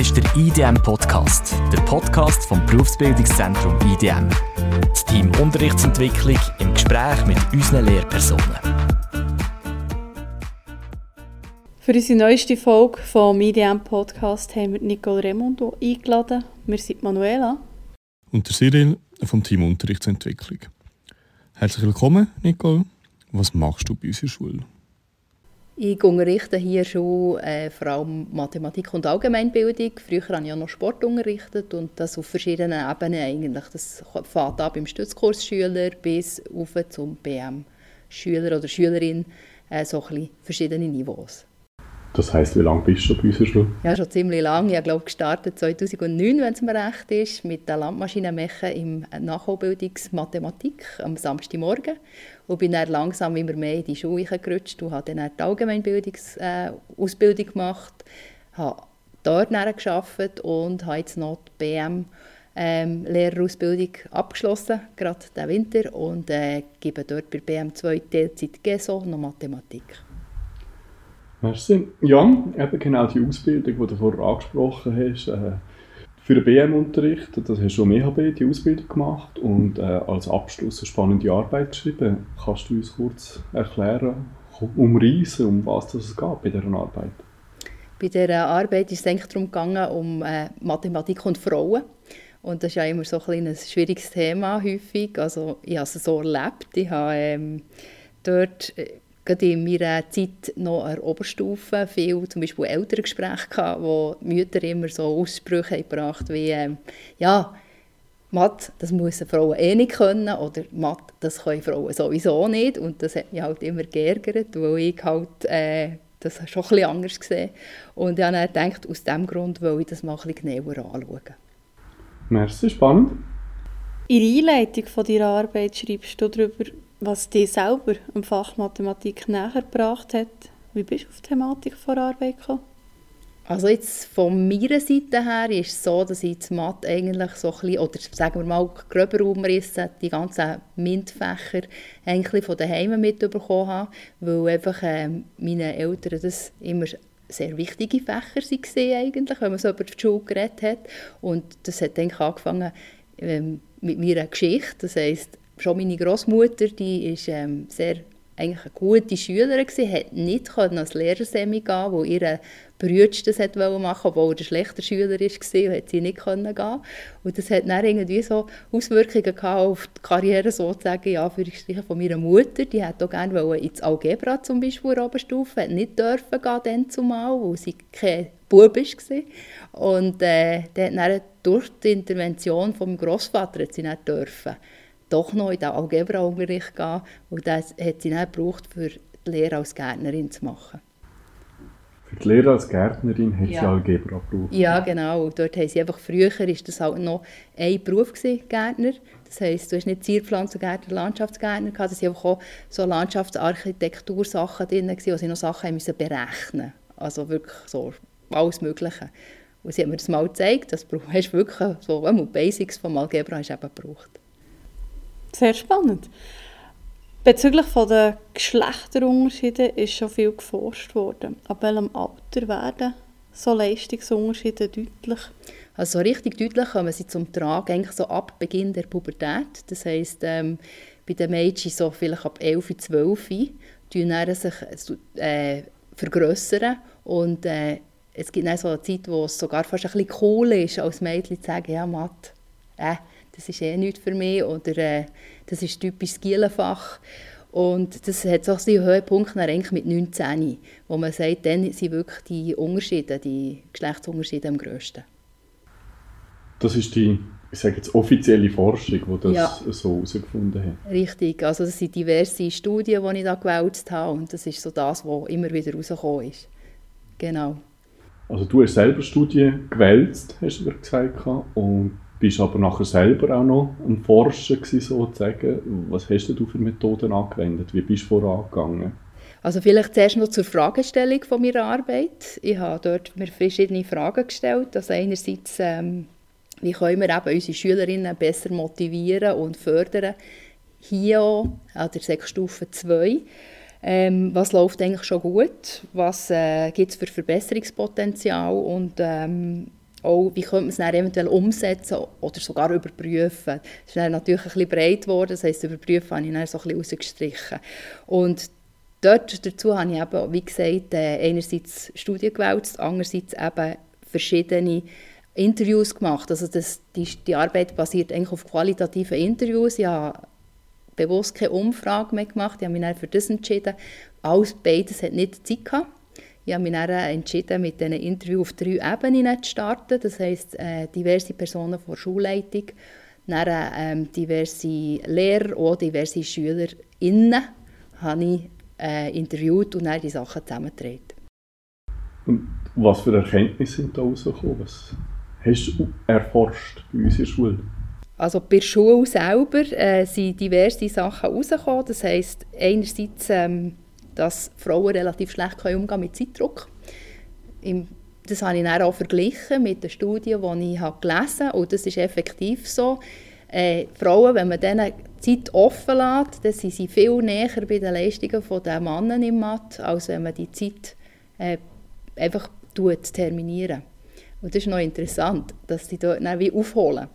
ist der IDM Podcast, der Podcast vom Berufsbildungszentrum IDM. Das Team Unterrichtsentwicklung im Gespräch mit unseren Lehrpersonen. Für unsere neueste Folge vom IDM Podcast haben wir Nicole Remondo eingeladen. Wir sind Manuela. Und der Cyril vom Team Unterrichtsentwicklung. Herzlich willkommen, Nicole. Was machst du bei unserer Schule? Ich unterrichte hier schon äh, vor allem Mathematik und Allgemeinbildung. Früher habe ich auch noch Sport unterrichtet und das auf verschiedenen Ebenen eigentlich. Das fängt an beim Stützkursschüler bis auf zum BM-Schüler oder Schülerin, äh, so ein bisschen verschiedene Niveaus. Das heisst, wie lange bist du bei unserer Schule? Ja, schon ziemlich lange. Ich glaube gestartet 2009, wenn es mir recht ist, mit der Landmaschinenmecha im Nachholbildungsmathematik am Samstagmorgen und bin dann langsam immer mehr in die Schule gerutscht und habe dann die Allgemeinbildungsausbildung äh, gemacht, habe dort gearbeitet und habe jetzt noch die BM ähm, Lehrerausbildung abgeschlossen, gerade diesen Winter, und äh, gebe dort bei BM2 Teilzeit GESO noch Mathematik. Merci. Ja, eben genau die Ausbildung, die du vorher angesprochen hast, äh, für den BM-Unterricht, das hast du am EHB, die Ausbildung gemacht und äh, als Abschluss eine spannende Arbeit geschrieben. Kannst du uns kurz erklären, umreißen, um was es geht bei dieser Arbeit? Bei dieser Arbeit ist es eigentlich darum gegangen, um äh, Mathematik und Frauen. Und das ist ja immer so ein, ein schwieriges Thema häufig. Also ich habe es so erlebt. Ich habe ähm, dort äh, gerade in meiner Zeit noch an der Oberstufe viel zum Beispiel Elterngespräche gehabt, wo die Mütter immer so Aussprüche gebracht wie ähm, ja, Mathe, das müssen Frauen eh nicht können oder Mathe, das können Frauen sowieso nicht und das hat mich halt immer geärgert, weil ich halt äh, das schon ein bisschen anders gesehen und ich habe dann gedacht, aus diesem Grund will ich das mal ein bisschen genauer anschauen. Merci, spannend. In der Einleitung von deiner Arbeit schreibst du darüber, was dich selber im Fach Mathematik näher gebracht hat. Wie bist du auf die Thematik vor Arbeit gekommen? Also jetzt von meiner Seite her ist es so, dass ich das Mathe eigentlich so ein bisschen, oder sagen wir mal gröber umrissen, die ganzen MINT-Fächer eigentlich von daheim mitbekommen habe, weil einfach äh, meine Eltern das immer sehr wichtige Fächer waren eigentlich, wenn man so über die Schule geredet hat. Und das hat dann angefangen ähm, mit meiner Geschichte, das heisst, schon meine Großmutter, die ist ähm, sehr eigentlich eine gute Schülerin gewesen, hat nicht als Lehrersemi gehen, wo ihre Bruder das hat machen, obwohl er ein schlechter Schüler war und hat sie nicht können gehen. Und das hat dann irgendwie so Auswirkungen auf die Karriere sozusagen, ja, für von meiner Mutter. Die hat auch gerne ins Algebra zum Beispiel der Oberstufe, hat nicht dürfen gehen dann zumal, weil sie kein Bub war. Und äh, dann durch die Intervention vom Großvater hat sie nicht dürfen doch noch in den Algebra-Unterricht gehen. Und das hat sie dann gebraucht, für die Lehre als Gärtnerin zu machen. Für die Lehre als Gärtnerin hat ja. sie Algebra gebraucht? Ja, genau. Dort haben sie einfach, früher war das halt noch ein Beruf, gewesen, Gärtner. Das heisst, du hast nicht Zierpflanzengärtner, Landschaftsgärtner gehabt. Es waren einfach auch so Landschaftsarchitektursachen drin, wo sie noch Sachen müssen berechnen mussten. Also wirklich so alles Mögliche. Und sie hat mir das mal gezeigt, das du wirklich so, die Basics vom Algebra hast eben gebraucht. Sehr spannend. Bezüglich der Geschlechterunterschiede ist schon viel geforscht worden. Ab welchem Alter werden so Leistungsunterschiede deutlich? Also richtig deutlich kommen sie zum Tragen eigentlich so ab Beginn der Pubertät. Das heisst, ähm, bei den Mädchen so vielleicht ab 11, 12 tun sich äh, vergrößern und äh, es gibt dann so eine Zeit, wo es sogar fast ein bisschen cool ist, als Mädchen zu sagen, ja, Matt, äh, das ist eh nichts für mich oder äh, das ist typisch Gielenfach. Und das hat so seinen Höhepunkt eigentlich mit 19, wo man sagt, dann sind wirklich die Unterschiede, die Geschlechtsunterschiede am grössten. Das ist die, ich sage jetzt, offizielle Forschung, die das ja. so herausgefunden hat. Richtig, also das sind diverse Studien, die ich da gewälzt habe und das ist so das, was immer wieder herausgekommen ist. Genau. Also du hast selber Studien gewälzt, hast du gesagt, und bist aber nachher selber auch noch ein Forscher gewesen, sozusagen. Was hast du für Methoden angewendet? Wie bist du vorangegangen? Also vielleicht zuerst noch zur Fragestellung von meiner Arbeit. Ich habe dort mir verschiedene Fragen gestellt. Also einerseits, ähm, wie können wir eben unsere Schülerinnen besser motivieren und fördern, hier an der Sechsstufe 2. Ähm, was läuft eigentlich schon gut? Was äh, gibt es für Verbesserungspotenzial? Und ähm, auch, wie könnte man es dann eventuell umsetzen oder sogar überprüfen. Das ist dann natürlich ein bisschen breit geworden, das heisst, überprüfen habe ich dann so ein bisschen rausgestrichen. Und dort dazu habe ich eben, wie gesagt, äh, einerseits Studien gewählt, andererseits eben verschiedene Interviews gemacht. Also das, die, die Arbeit basiert eigentlich auf qualitativen Interviews. Ich habe bewusst keine Umfrage mehr gemacht, ich habe mich dann für das entschieden. Alles beides hat nicht Zeit gehabt. Ich habe mich dann entschieden, mit diesen Interviews auf drei Ebenen zu starten. Das heisst, äh, diverse Personen von Schulleitung, dann ähm, diverse Lehrer und diverse SchülerInnen habe ich äh, interviewt und dann die Sachen zusammengetragen. Und was für Erkenntnisse sind da rausgekommen? Was hast du erforscht bei uns in der Schule? Also bei der Schule selber äh, sind diverse Sachen herausgekommen. Das heisst, einerseits ähm, dass Frauen relativ schlecht umgehen können mit Zeitdruck. das habe ich dann auch verglichen mit den Studien, die ich habe gelesen habe. Und das ist effektiv so. Äh, Frauen, wenn man denen Zeit offen lässt, dann sind sie viel näher bei den Leistungen der Männer im Mathe, als wenn man die Zeit äh, einfach terminieren. Und das ist noch interessant, dass sie dort dann wie aufholen.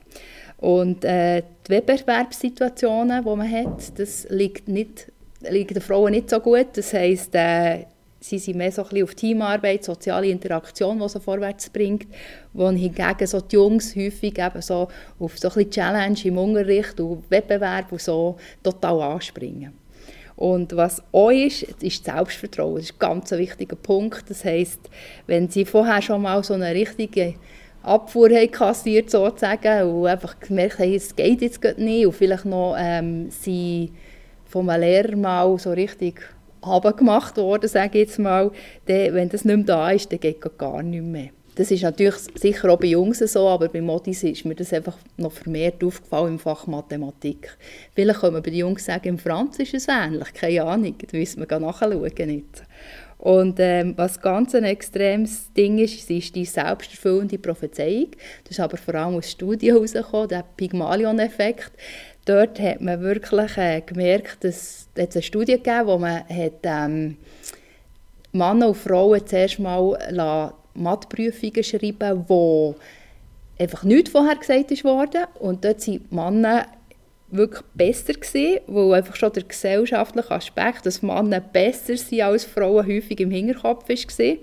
Und äh, die Wettbewerbssituationen, die man hat, das liegt nicht liegen den Frauen nicht so gut. Das heisst, äh, sie sind mehr so ein bisschen auf Teamarbeit, soziale Interaktion, die sie vorwärts bringt, wo hingegen so die Jungs häufig eben so auf so ein bisschen Challenge im Unterricht und Wettbewerb und so total anspringen. Und was auch ist, ist Selbstvertrauen. Das ist ein ganz wichtiger Punkt. Das heisst, wenn sie vorher schon mal so eine richtige Abfuhr haben kassiert sozusagen und einfach gemerkt haben, es geht jetzt nicht und vielleicht noch ähm, sie einem Lehrer mal so richtig gemacht worden, sage ich jetzt mal, dann, wenn das nicht mehr da ist, dann geht gar nicht mehr. Das ist natürlich sicher auch bei Jungs so, aber bei Modis ist mir das einfach noch vermehrt aufgefallen im Fach Mathematik. Vielleicht kann man bei den Jungs sagen, im Franz ist es ähnlich, keine Ahnung, da müssen wir nachschauen jetzt. Und ähm, was ganz ein extremes Ding ist, ist die selbsterfüllende Prophezeiung. Das ist aber vor allem aus Studien herausgekommen, der Pygmalion-Effekt dort hat man wirklich äh, gemerkt, dass es eine Studie gegeben wo man hat, ähm, Männer und Frauen zuerst mal Matheprüfungen schreiben, wo einfach nichts vorher gesagt wurde. Und dort sind Männer wirklich besser gewesen, weil einfach schon der gesellschaftliche Aspekt, dass Männer besser sind als Frauen, häufig im Hinterkopf war.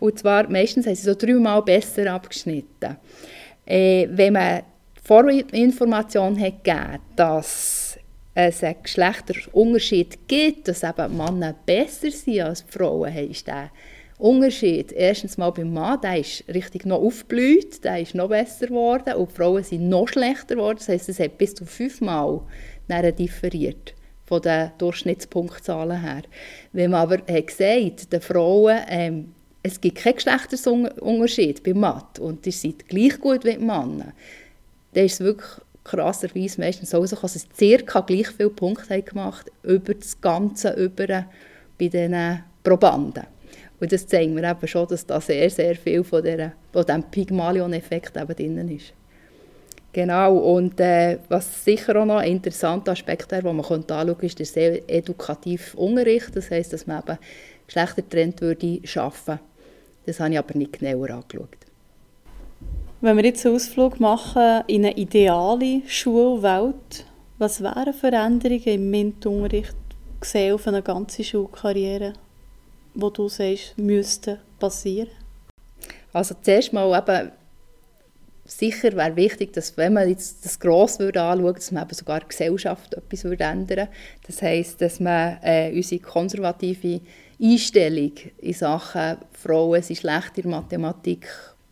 Und zwar meistens haben sie so dreimal besser abgeschnitten. Äh, wenn man Vorinformation hat gegeben, dass es einen Geschlechterunterschied gibt, dass eben Männer besser sind als Frauen, ist der Unterschied erstens mal beim Mann, der ist richtig noch aufgeblüht, der ist noch besser geworden und die Frauen sind noch schlechter geworden. Das heisst, es hat bis zu fünfmal differiert von den Durchschnittspunktzahlen her. Wenn man aber hat gesagt, den Frauen, ähm, es gibt keinen Geschlechterunterschied beim Mathe und ihr seid gleich gut wie die Männer, dann ist es wirklich krasserweise meistens so dass sie circa gleich viele Punkte haben gemacht über das Ganze über bei diesen Probanden. Und das zeigt mir eben schon, dass da sehr, sehr viel von, dieser, von diesem Pygmalion-Effekt eben drin ist. Genau, und äh, was sicher auch noch ein interessanter Aspekt ist, den man anschauen könnte, ist der sehr edukative Unterricht. Das heisst, dass man eben Geschlechtertrend würde schaffen. Das habe ich aber nicht genauer angeschaut. Wenn wir jetzt einen Ausflug machen in eine ideale Schulwelt, was wären Veränderungen im MINT-Unterricht gesehen auf eine ganze Schulkarriere, wo du sagst, müssten passieren? Also zuerst mal eben, sicher wäre wichtig, dass wenn man jetzt das Gross würde anschaut, dass man eben sogar die Gesellschaft etwas würde ändern Das heisst, dass man äh, unsere konservative Einstellung in Sachen Frauen sind schlecht in Mathematik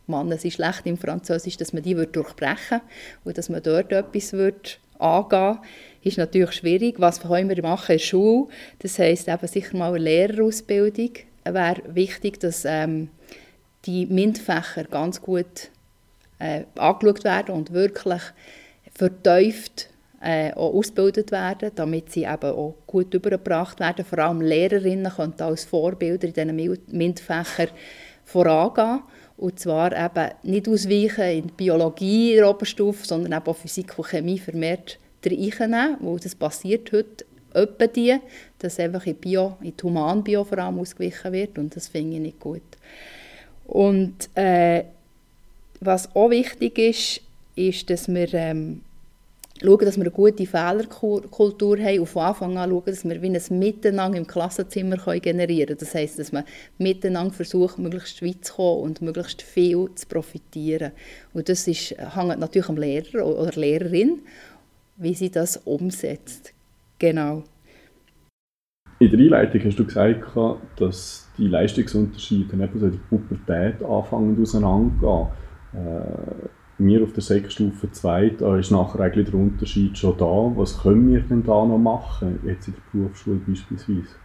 Männer sind schlecht im Französisch, dass man die durchbrechen würde und dass man dort etwas würde angehen ist natürlich schwierig. Was wir machen in der Schule? Das heisst eben sicher mal eine Lehrerausbildung. wäre wichtig, dass ähm, die MINT-Fächer ganz gut äh, angeschaut werden und wirklich vertieft äh, auch ausgebildet werden, damit sie eben auch gut übergebracht werden. Vor allem Lehrerinnen können als Vorbilder in diesen MINT-Fächern vorangehen. Und zwar eben nicht ausweichen in Biologie in der Oberstufe, sondern eben auch Physik und Chemie vermehrt reinnehmen, weil das passiert heute etwa die, dass einfach in Bio, in Humanbio vor allem ausgewichen wird und das finde ich nicht gut. Und äh, was auch wichtig ist, ist, dass wir ähm, schauen, dass wir eine gute Fehlerkultur haben und von Anfang an schauen, dass wir wie ein Miteinander im Klassenzimmer generieren können. Das heisst, dass man miteinander versucht, möglichst weit zu kommen und möglichst viel zu profitieren. Und das ist, hängt natürlich am Lehrer oder Lehrerin, wie sie das umsetzt. Genau. In der Einleitung hast du gesagt, dass die Leistungsunterschiede in der Pubertät anfangen auseinanderzugehen. Äh, wir auf der Sekstufe 2, da ist nachher eigentlich der Unterschied schon da. Was können wir denn da noch machen, jetzt in der Berufsschule beispielsweise?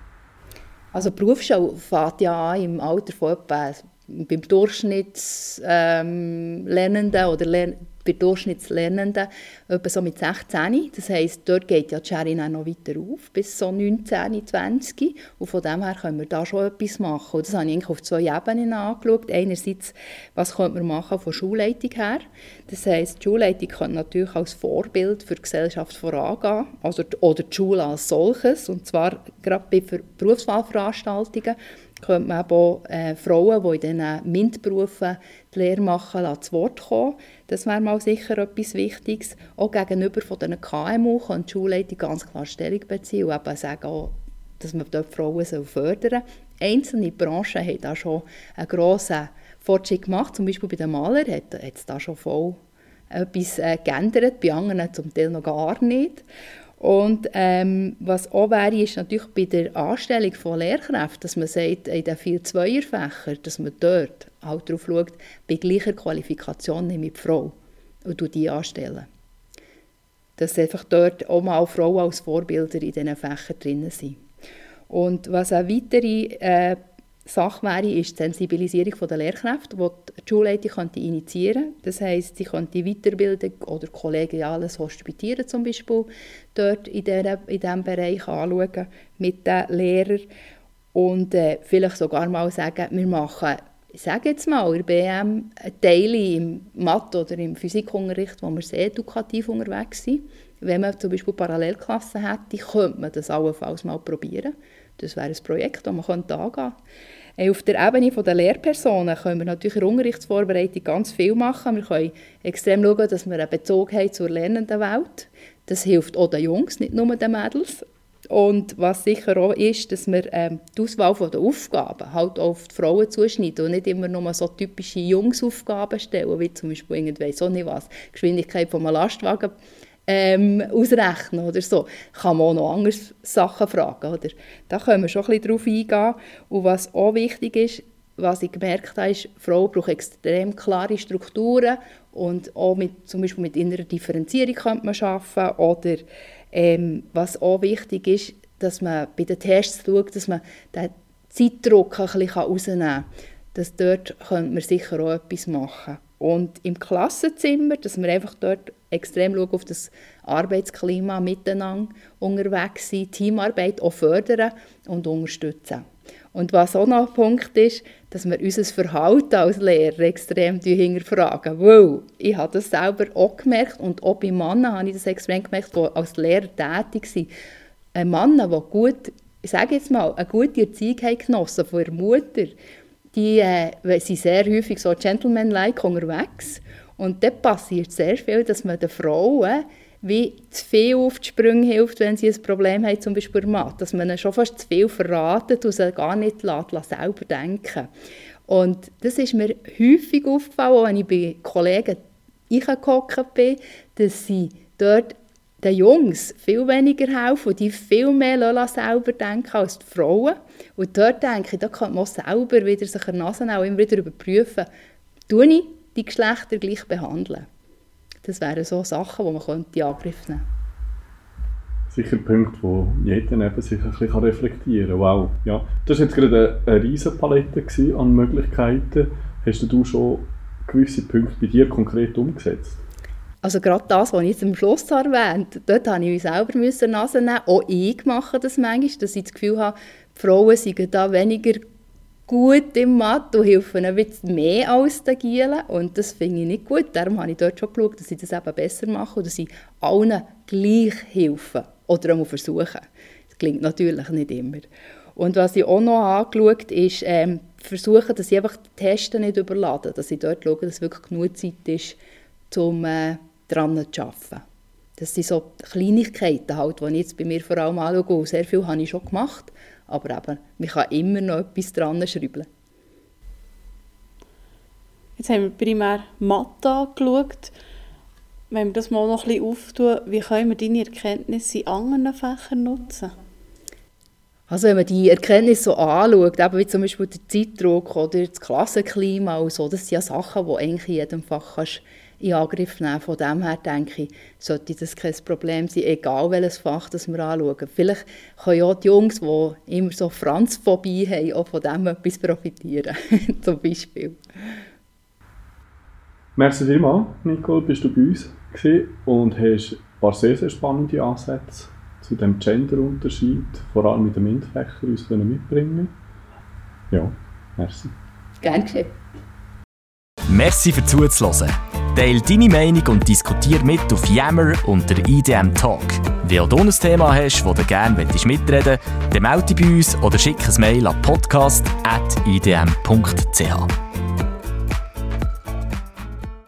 Also die Berufsschule fängt ja an im Alter von etwa beim Durchschnittslernenden ähm, oder Lern bei Durchschnittslernenden etwa so mit 16. Das heisst, dort geht ja die Schere noch weiter auf, bis so 19, 20. Und von dem her können wir da schon etwas machen. Und das habe ich eigentlich auf zwei Ebenen angeschaut. Einerseits, was könnte man machen von Schulleitung her? Das heisst, die Schulleitung kann natürlich als Vorbild für die Gesellschaft vorangehen, also, oder die Schule als solches, und zwar gerade bei Berufswahlveranstaltungen könnte man auch äh, Frauen, die in diesen MINT-Berufen Lehre machen, zu Wort kommen. Das wäre mal sicher etwas Wichtiges. Auch gegenüber von den KMU kann die Schulleitung ganz klar Stellung beziehen und eben sagen auch, dass man dort Frauen fördern soll. Einzelne Branchen haben da schon einen grossen Fortschritt gemacht. Zum Beispiel bei den Malern hat, hat es da schon voll etwas äh, geändert, bei anderen zum Teil noch gar nicht. Und ähm, was auch wäre, ist natürlich bei der Anstellung von Lehrkräften, dass man sagt, in den vier Zweierfächern, dass man dort halt darauf schaut, bei gleicher Qualifikation nehme ich die Frau und die anstellen. Dass einfach dort auch mal Frauen als Vorbilder in diesen Fächern drin sind. Und was eine weitere äh, Sache wäre, ist die Sensibilisierung der Lehrkräfte, die die Schulleitung könnte initiieren könnte. Das heisst, sie könnte Weiterbildung oder kollegiales Hospitieren zum Beispiel dort in, diesem Bereich anschauen mit den Lehrern und äh, vielleicht sogar mal sagen, wir machen ich sage jetzt mal, in BM Teile im Mathe- oder im Physikunterricht, wo wir sehr edukativ unterwegs sind. Wenn man zum Beispiel Parallelklassen hätte, könnte man das allenfalls mal probieren. Das wäre ein Projekt, das man angehen könnte. Auf der Ebene der Lehrpersonen können wir natürlich in der Unterrichtsvorbereitung ganz viel machen. Wir können extrem schauen, dass wir einen Bezug haben zur lernenden Welt. Das hilft auch den Jungs, nicht nur den Mädels. Und was sicher auch ist, dass wir ähm, die Auswahl der Aufgaben halt auf die Frauen zuschneiden und nicht immer nur so typische Jungsaufgaben stellen, wie zum Beispiel irgendwie so nicht was, Geschwindigkeit von einem Lastwagen ähm, ausrechnen oder so. Kann man auch noch andere Sachen fragen. Oder? Da können wir schon ein bisschen drauf eingehen. Und was auch wichtig ist, was ich gemerkt habe, ist, Frau braucht extrem klare Strukturen und auch mit, zum Beispiel mit innerer Differenzierung könnte man arbeiten oder ähm, was auch wichtig ist, dass man bei den Tests schaut, dass man den Zeitdruck ein bisschen rausnehmen kann. Dass dort könnte man sicher auch etwas machen. Und im Klassenzimmer, dass wir einfach dort extrem schauen auf das Arbeitsklima miteinander unterwegs sind, Teamarbeit auch fördern und unterstützen. Und was auch noch ein Punkt ist, dass wir unser Verhalten als Lehrer extrem hinterfragen. Weil ich habe das selber auch gemerkt und auch bei Männern habe ich das extrem gemerkt, die als Lehrer tätig sind. Ein Mann, der gut, ich sage jetzt mal, eine gute Erziehung genossen von ihrer Mutter, die äh, sind sehr häufig so gentleman-like unterwegs. Und dort passiert sehr viel, dass man den Frauen wie zu viel auf die Sprünge hilft, wenn sie ein Problem haben, zum Beispiel Mathe. Dass man ihnen schon fast zu viel verratet und sie gar nicht lässt, lässt selber denken Und das ist mir häufig aufgefallen, auch wenn ich bei Kollegen eingehockt bin, dass sie dort den Jungs viel weniger helfen und die viel mehr selber denken als die Frauen. Und dort denke ich, da kann man selber wieder sich an Nase auch immer wieder überprüfen, tue ich die Geschlechter gleich behandeln. Das wären so Sachen, die man könnte in Angriff nehmen. Sicher Punkt, wo jeder sich ein bisschen reflektieren kann. Wow, ja. Das war jetzt gerade eine, eine riesige Palette an Möglichkeiten. Hast du schon gewisse Punkte bei dir konkret umgesetzt? Also gerade das, was ich jetzt am Schluss erwähnt dort musste ich mich selber müssen Nase nehmen. Auch ich mache das manchmal, dass ich das Gefühl habe, die Frauen sind da weniger gut im Mathe und helfen ein bisschen mehr als die Gielen. Und das finde ich nicht gut. Darum habe ich dort schon geschaut, dass ich das eben besser mache und dass ich allen gleich helfe oder einmal versuchen. Das klingt natürlich nicht immer. Und was ich auch noch angeschaut habe, ist ähm, versuche, dass ich einfach die Testen nicht überlade, dass ich dort schaue, dass wirklich genug Zeit ist, um äh, daran zu arbeiten. Das sind so Kleinigkeiten, halt, die ich jetzt bei mir vor allem anschaue. Sehr viel habe ich schon gemacht, aber eben, man kann immer noch etwas dran schrauben. Jetzt haben wir primär Mathe angeschaut. Wenn wir das mal noch ein bisschen auftun, wie können wir deine Erkenntnisse in anderen Fächern nutzen? Also wenn man die Erkenntnisse so anschaut, eben wie zum Beispiel der Zeitdruck oder das Klassenklima und so, das sind ja Sachen, die eigentlich in jedem Fach kannst in Angriff nehmen Von dem her denke ich, sollte das kein Problem sein, egal welches Fach das wir anschauen. Vielleicht können ja die Jungs, die immer so Franzphobie haben, auch von dem etwas profitieren, zum Beispiel. Merci vielmals, Nicole, bist du bei uns und hast ein paar sehr, sehr spannende Ansätze zu dem Genderunterschied, vor allem mit den MINT-Fächern, uns mitbringen Ja, merci. Gerne geschehen. Merci für zuzuhören. Teil deine Meinung und diskutiere mit auf Yammer unter IDM Talk. Wenn du ein Thema hast, das du gerne mitreden möchtest, dann melde dich bei uns oder schick ein Mail an podcast.idm.ch.